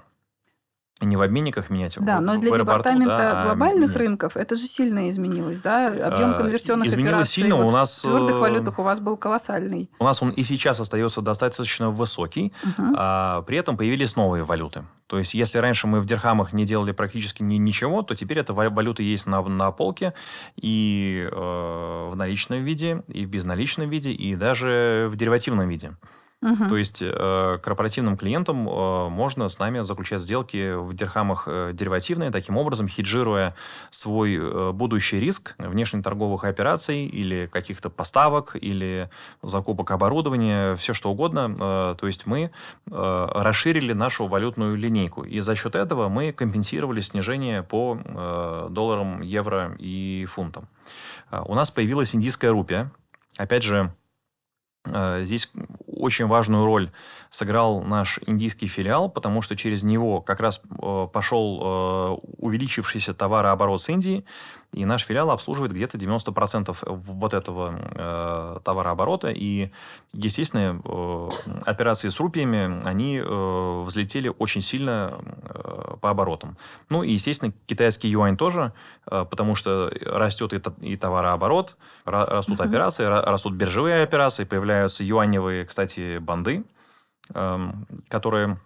не в обменниках менять, Да, в- но в для аэропорту, департамента да, а глобальных менять. рынков это же сильно изменилось, да? Объем А, конверсионных изменилось операций сильно, вот у нас, в твердых э, валютах у вас был колоссальный. У нас он и сейчас остается достаточно высокий, Мгм. а при этом появились новые валюты. То есть, если раньше мы в дирхамах не делали практически ни- ничего, то теперь эта ва- валюта есть на, на полке и э, в наличном виде, и в безналичном виде, и даже в деривативном виде. Мгм. То есть э, корпоративным клиентам э, можно с нами заключать сделки в дирхамах э, деривативные, таким образом хеджируя свой э, будущий риск внешнеторговых операций или каких-то поставок, или закупок оборудования, все что угодно. Э, то есть мы э, расширили нашу валютную линейку. И за счет этого мы компенсировали снижение по э, долларам, евро и фунтам. А, У нас появилась индийская рупия. Опять же, Э, Здесь очень важную роль сыграл наш индийский филиал, потому что через него как раз э, пошел э, увеличившийся товарооборот с Индии, и наш филиал обслуживает где-то 90% вот этого э, товарооборота. И, естественно, э, операции с рупиями, они э, взлетели очень сильно э, по оборотам. Ну и, естественно, китайский юань тоже, э, потому что растет и, и товарооборот, ра- растут Мгм. операции, ра- растут биржевые операции, появляются юаневые, кстати, банды, эм, которые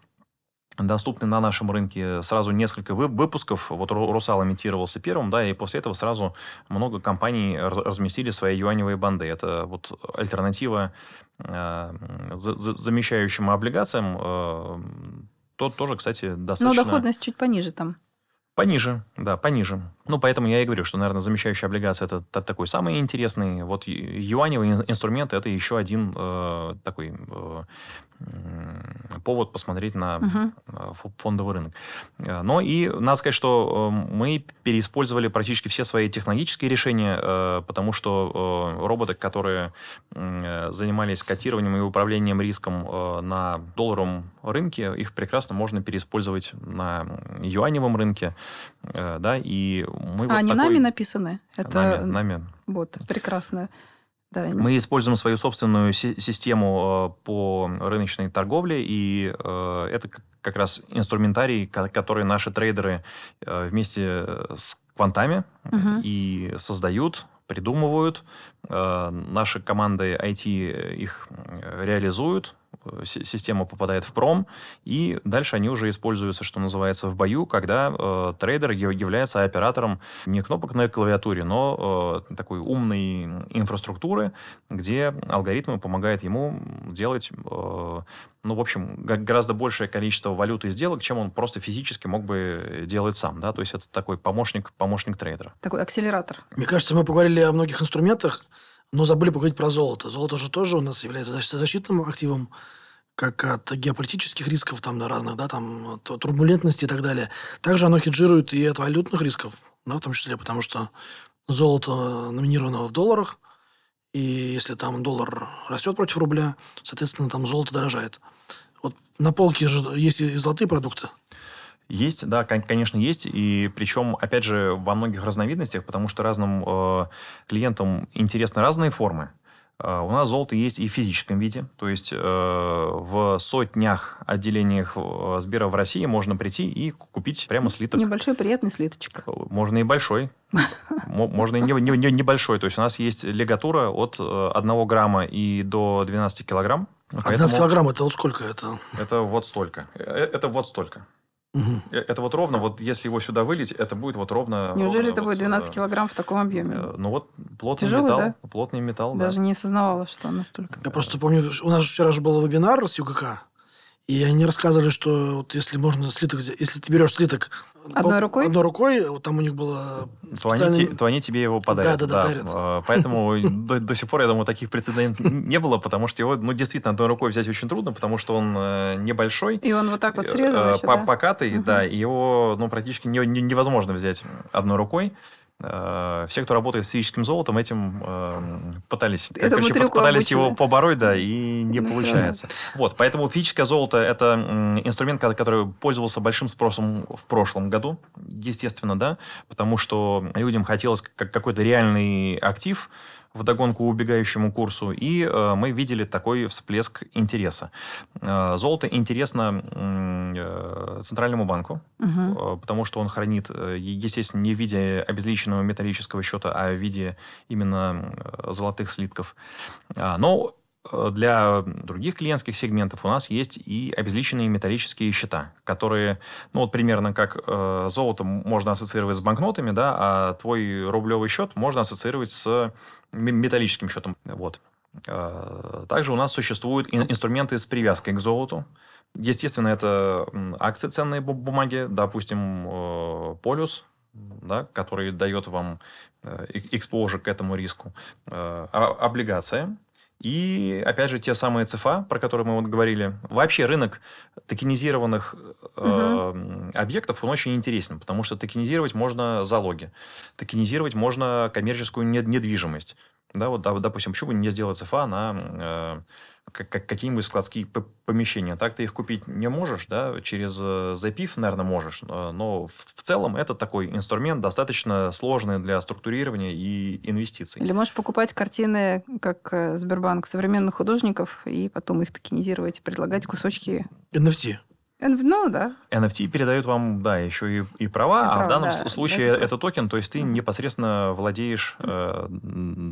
доступны на нашем рынке сразу несколько вы- выпусков. Вот Ру- Русал имитировался первым, да, и после этого сразу много компаний раз- разместили свои юаневые банды. Это вот альтернатива э, за- за- замещающим облигациям. э, то тоже, кстати, Но достаточно... доходность чуть пониже там. Пониже, да, пониже. Ну, поэтому я и говорю, что, наверное, замещающая облигация это та- такой самый интересный. Вот юаневый ин- инструмент это еще один э, такой э, повод посмотреть на фо- фондовый рынок. Э, Но и надо сказать, что э, мы переиспользовали практически все свои технологические решения, потому что роботы, которые занимались котированием и управлением риском на долларовом рынке, их прекрасно можно переиспользовать на юаневом рынке, да, и мы а вот они такой- нами написаны? Это Нами, нами. вот прекрасно. Да, Мы используем свою собственную си- систему э, по рыночной торговле, и э, это как раз инструментарий, ко- который наши трейдеры э, вместе с квантами Мгм. и создают придумывают, наши команды IT их реализуют, система попадает в пром, и дальше они уже используются, что называется, в бою, когда э, трейдер является оператором не кнопок на клавиатуре, но э, такой умной инфраструктуры, где алгоритмы помогают ему делать, э, ну, в общем, гораздо большее количество валюты сделок, чем он просто физически мог бы делать сам, да, то есть это такой помощник, помощник трейдера. Такой акселератор. Мне кажется, мы поговорили о многих инструментах, но забыли поговорить про золото. Золото же тоже у нас является защитным активом как от геополитических рисков там, до разных, да, там, турбулентности и так далее. Также оно хеджирует и от валютных рисков, да, в том числе, потому что золото номинировано в долларах, и если там доллар растет против рубля, соответственно, там золото дорожает. Вот на полке же есть и золотые продукты. Есть, да, конечно, есть. И причем, опять же, во многих разновидностях, потому что разным э, клиентам интересны разные формы. Э, у нас золото есть и в физическом виде, то есть э, в сотнях отделениях э, Сбера в России можно прийти и купить прямо слиток. Небольшой приятный слиточек. Можно и большой. Можно и небольшой. То есть у нас есть легатура от 1 грамма и до 12 килограмм. 12 килограмм это вот сколько это? Это вот столько. Это вот столько. Угу. Это вот ровно, вот если его сюда вылить, это будет вот ровно... Неужели ровно это вот, будет 12 килограмм в таком объеме? Э, ну вот плотный Тяжелый, металл. да? Плотный металл, Даже да. не осознавала, что он настолько. Я просто помню, у нас вчера же был вебинар с ЮГК, и они рассказывали, что вот если можно слиток, если ты берешь слиток Одной рукой? Одной рукой, вот там у них было... То они, те- то они тебе его подарят. Да, да, да, дарят. Э, Поэтому до, до сих пор, я думаю, таких прецедентов не было, потому что его, ну, действительно, одной рукой взять очень трудно, потому что он э, небольшой. И он вот так вот э, еще, по- да? покатый, да, и его ну, практически не- не- невозможно взять одной рукой. Э, Все, кто работает с физическим золотом, этим э, пытались, Этому короче, пытались его обучены. побороть, да, и не получается. Вот, поэтому физическое золото – это инструмент, ко- который пользовался большим спросом в прошлом году, естественно, да, потому что людям хотелось как какой-то реальный актив, в догонку убегающему курсу, и э, мы видели такой всплеск интереса. Э, золото интересно э, Центральному банку, Мгм. э, потому что он хранит, э, естественно, не в виде обезличенного металлического счета, а в виде именно э, золотых слитков. А, Но для других клиентских сегментов у нас есть и обезличенные металлические счета, которые, ну вот примерно как э, золото можно ассоциировать с банкнотами, да, а твой рублевый счет можно ассоциировать с металлическим счетом. Вот. Э, Также у нас существуют ин- инструменты с привязкой к золоту. Естественно, это акции, ценные бу- бумаги, допустим, э, полюс, да, который дает вам э, экспозже к этому риску, э, а- облигация, и, опять же, те самые ЦФА, про которые мы вот говорили. Вообще рынок токенизированных э, объектов, он очень интересен, потому что токенизировать можно залоги, токенизировать можно коммерческую нед- недвижимость. Да, вот, допустим, почему бы не сделать ЦФА на э, какие-нибудь складские помещения. Так ты их купить не можешь, да, через э, запив, наверное, можешь, но в, в целом это такой инструмент достаточно сложный для структурирования и инвестиций. Или можешь покупать картины, как э, Сбербанк, современных художников, и потом их токенизировать, и предлагать кусочки. NFT. Э, Ну, да. NFT передают вам, да, еще и, и права, И а права, в данном да. случае Это это, токен, то есть ты непосредственно владеешь э,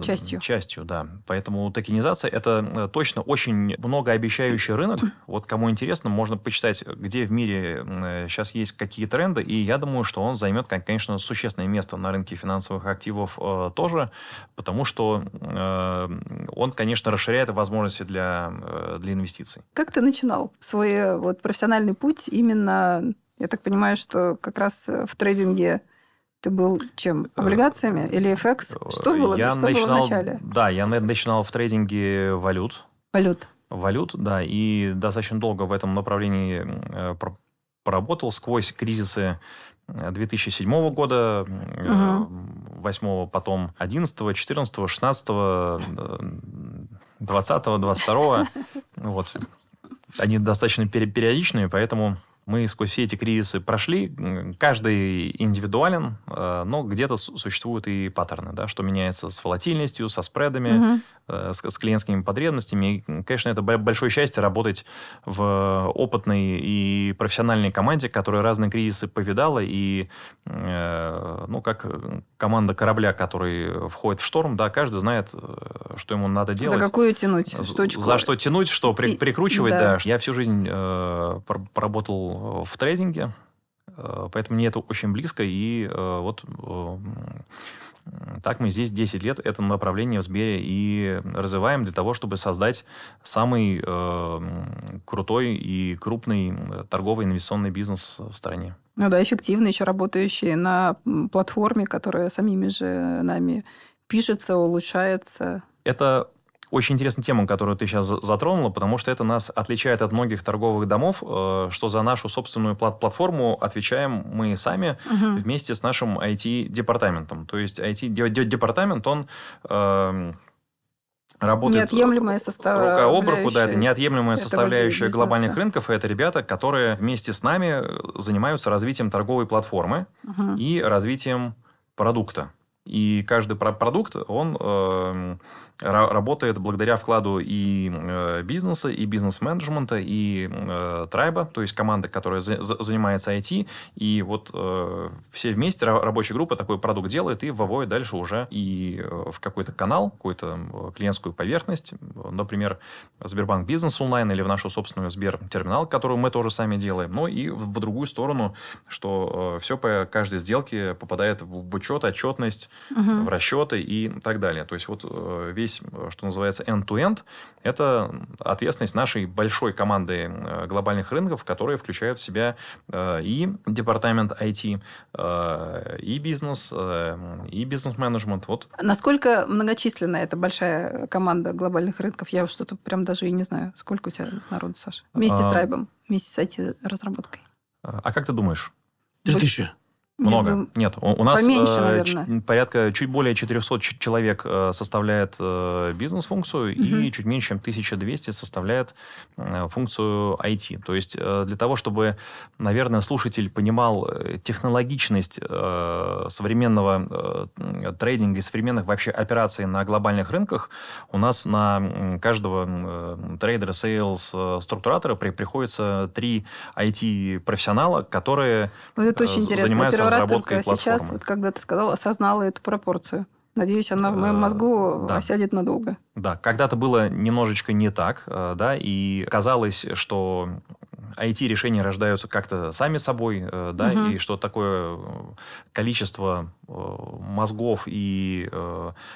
Частью. Частью, да. Поэтому токенизация это э, точно очень многообещающий рынок. Вот кому интересно, можно почитать, где в мире сейчас есть какие тренды, и я думаю, что он займет, кон- конечно, существенное место на рынке финансовых активов э, тоже, потому что э, он, конечно, расширяет возможности для, э, для инвестиций. Как ты начинал свой э, вот, профессиональный путь именно, я так понимаю, что как раз э, в трейдинге ты был чем? Облигациями или FX? Что было, Э, Я что было начинал, в начале? Да, я на- начинал в трейдинге валют. Валют. Валют, да, и достаточно долго в этом направлении э, пр- поработал сквозь кризисы э, 2007 года, э, 8 потом 11 14 16 20 22 Вот. Они достаточно периодичные, поэтому Мы сквозь все эти кризисы прошли. Каждый индивидуален, э, но где-то существуют и паттерны, да, что меняется с волатильностью, со спредами, угу. с, с клиентскими потребностями. И, конечно, это большое счастье работать в опытной и профессиональной команде, которая разные кризисы повидала. И, э, ну, как команда корабля, который входит в шторм, да, каждый знает, что ему надо делать. За какую тянуть штучку? За что тянуть, что при, прикручивать, да. да. Я всю жизнь э, проработал в трейдинге, э, поэтому мне это очень близко, и э, вот э, так мы здесь 10 лет это направление в Сбере и развиваем для того, чтобы создать самый э, крутой и крупный торговый инвестиционный бизнес в стране. Ну да, эффективно, еще работающий на платформе, которая самими же нами пишется, улучшается. Это очень интересная тема, которую ты сейчас затронула, потому что это нас отличает от многих торговых домов, э, что за нашу собственную платформу отвечаем мы сами угу. вместе с нашим IT-департаментом. То есть IT-департамент, он э, работает неотъемлемая составляющая рука об руку, да, это неотъемлемая составляющая глобальных рынков, и это ребята, которые вместе с нами занимаются развитием торговой платформы угу. и развитием продукта. И каждый продукт, он э, работает благодаря вкладу и э, бизнеса, и бизнес-менеджмента, и э, трайба, то есть команды, которая за, занимается IT. И вот э, все вместе, рабочая группа такой продукт делает и выводит дальше уже и э, в какой-то канал, какую-то клиентскую поверхность. Например, Сбербанк Бизнес онлайн или в нашу собственную Сбер-терминал, которую мы тоже сами делаем. Но и в, в другую сторону, что э, все по каждой сделке попадает в учет, отчетность, угу. в расчеты и так далее. То есть вот э, весь, что называется, end-to-end, это ответственность нашей большой команды э, глобальных рынков, которая включает в себя э, и департамент IT, и бизнес, и бизнес-менеджмент. Вот. Насколько многочисленна эта большая команда глобальных рынков? Я что-то прям даже и не знаю. Сколько у тебя народу, Саша? Вместе а... с Трайбом, вместе с IT-разработкой. А как ты думаешь? Три тысячи. Много. Нет, Нет у, у нас поменьше, э, порядка чуть более 400 человек э, составляет э, бизнес-функцию, угу. и чуть меньше, чем 1200 составляет функцию IT. То есть для того, чтобы, наверное, слушатель понимал технологичность современного трейдинга и современных вообще операций на глобальных рынках, у нас на каждого трейдера, sales, структуратора при, приходится три IT-профессионала, которые вот это очень занимаются первый раз только сейчас, вот, когда ты сказал, осознала эту пропорцию. Надеюсь, она в моем э, мозгу да. осядет надолго. Да, когда-то было немножечко не так, э, да, и казалось, что IT-решения рождаются как-то сами собой, э, да, угу. и что такое количество мозгов и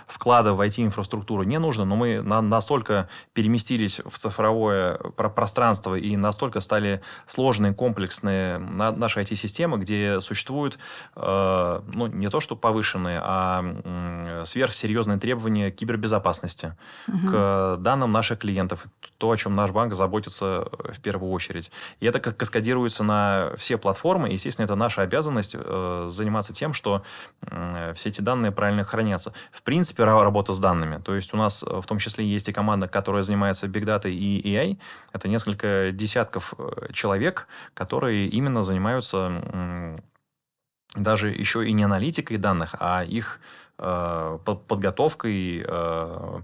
вклада в IT-инфраструктуру не нужно, но мы на, настолько переместились в цифровое пространство и настолько стали сложные, комплексные наши IT-системы, где существуют, ну, не то что повышенные, а сверхсерьезные требования кибербезопасности угу. к данным наших клиентов, то, о чем наш банк заботится в первую очередь. И это как каскадируется на все платформы. естественно, это наша обязанность э, заниматься тем, что э, все эти данные правильно хранятся. В принципе, работа с данными. То есть у нас э, в том числе есть и команда, которая занимается Big Data и AI. Это несколько десятков э, человек, которые именно занимаются э, даже еще и не аналитикой данных, а их э, подготовкой, э,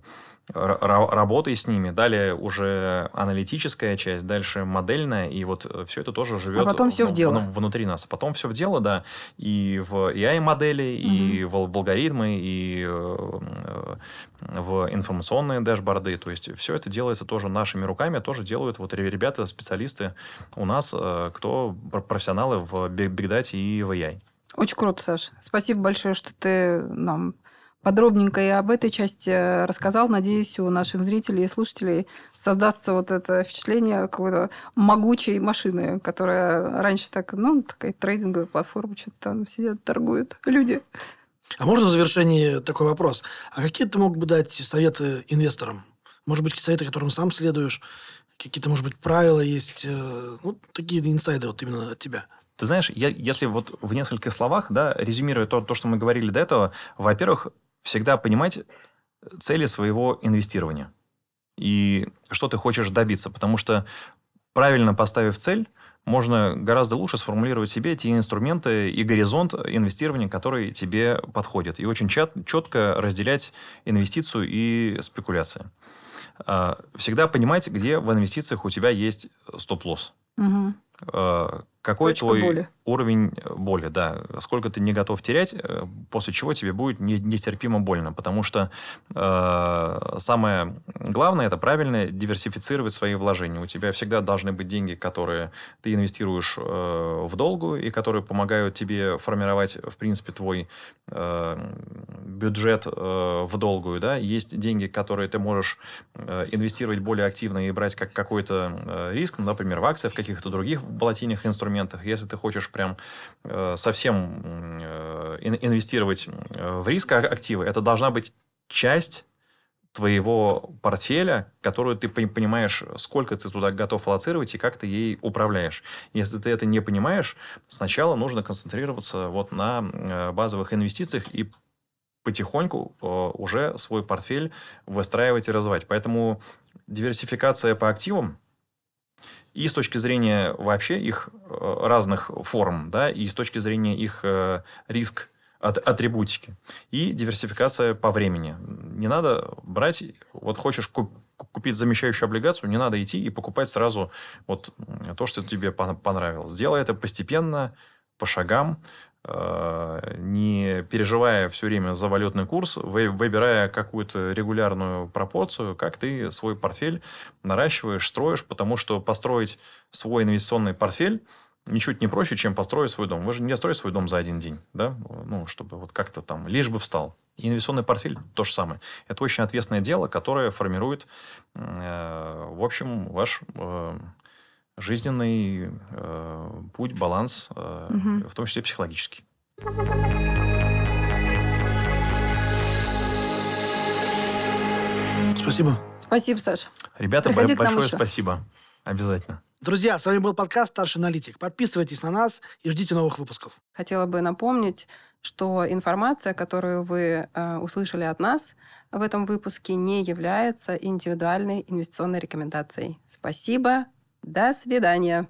работой с ними, далее уже аналитическая часть, дальше модельная, и вот э, все это тоже живет а потом все в, в дело. внутри нас. А потом все в дело, да, и в AI-модели, угу. и в, в алгоритмы, и э, в информационные дэшборды, то есть все это делается тоже нашими руками, тоже делают вот ребята, специалисты у нас, э, кто профессионалы в Data и в AI. Очень круто, Саш. Спасибо большое, что ты нам подробненько и об этой части э, рассказал. Надеюсь, у наших зрителей и слушателей создастся вот это впечатление какой-то могучей машины, которая раньше так, ну, такая трейдинговая платформа, что-то там сидят, торгуют люди. А можно в завершении такой вопрос? А какие ты мог бы дать советы инвесторам? Может быть, какие советы, которым сам следуешь? Какие-то, может быть, правила есть? Э, ну, такие инсайды вот именно от тебя. Ты знаешь, я, если вот в нескольких словах, да, резюмируя то, то, что мы говорили до этого, во-первых, всегда понимать цели своего инвестирования и что ты хочешь добиться. Потому что правильно поставив цель, можно гораздо лучше сформулировать себе те инструменты и горизонт инвестирования, которые тебе подходят. И очень четко разделять инвестицию и спекуляции. А, всегда понимать, где в инвестициях у тебя есть стоп-лосс. Угу. Какой Точка твой боли. уровень э, боли, да, сколько ты не готов терять, э, после чего тебе будет нестерпимо больно, потому что э, самое главное это правильно диверсифицировать свои вложения. У тебя всегда должны быть деньги, которые ты инвестируешь э, в долгу и которые помогают тебе формировать, в принципе, твой э, бюджет э, в долгую, да. Есть деньги, которые ты можешь э, инвестировать более активно и брать как какой-то э, риск, например, в акциях, в каких-то других волатильных инструментах инструментах. Если ты хочешь прям э, совсем э, инвестировать э, в риск активы, это должна быть часть твоего портфеля, которую ты понимаешь, сколько ты туда готов аллоцировать и как ты ей управляешь. Если ты это не понимаешь, сначала нужно концентрироваться вот на базовых инвестициях и потихоньку уже свой портфель выстраивать и развивать. Поэтому диверсификация по активам и с точки зрения вообще их э, разных форм, да, и с точки зрения их э, риск от, атрибутики. И диверсификация по времени. Не надо брать, вот хочешь купить замещающую облигацию, не надо идти и покупать сразу вот то, что тебе понравилось. Сделай это постепенно, по шагам, не переживая все время за валютный курс, выбирая какую-то регулярную пропорцию, как ты свой портфель наращиваешь, строишь, потому что построить свой инвестиционный портфель ничуть не проще, чем построить свой дом. Вы же не строите свой дом за один день, да? Ну, чтобы вот как-то там, лишь бы встал. И инвестиционный портфель то же самое. Это очень ответственное дело, которое формирует, э, в общем, ваш э, жизненный э, путь, баланс, э, угу. в том числе психологический. Спасибо. Спасибо, Саша. Ребята, Приходи большое спасибо. Обязательно. Друзья, с вами был подкаст «Старший аналитик». Подписывайтесь на нас и ждите новых выпусков. Хотела бы напомнить, что информация, которую вы э, услышали от нас в этом выпуске, не является индивидуальной инвестиционной рекомендацией. Спасибо. До свидания.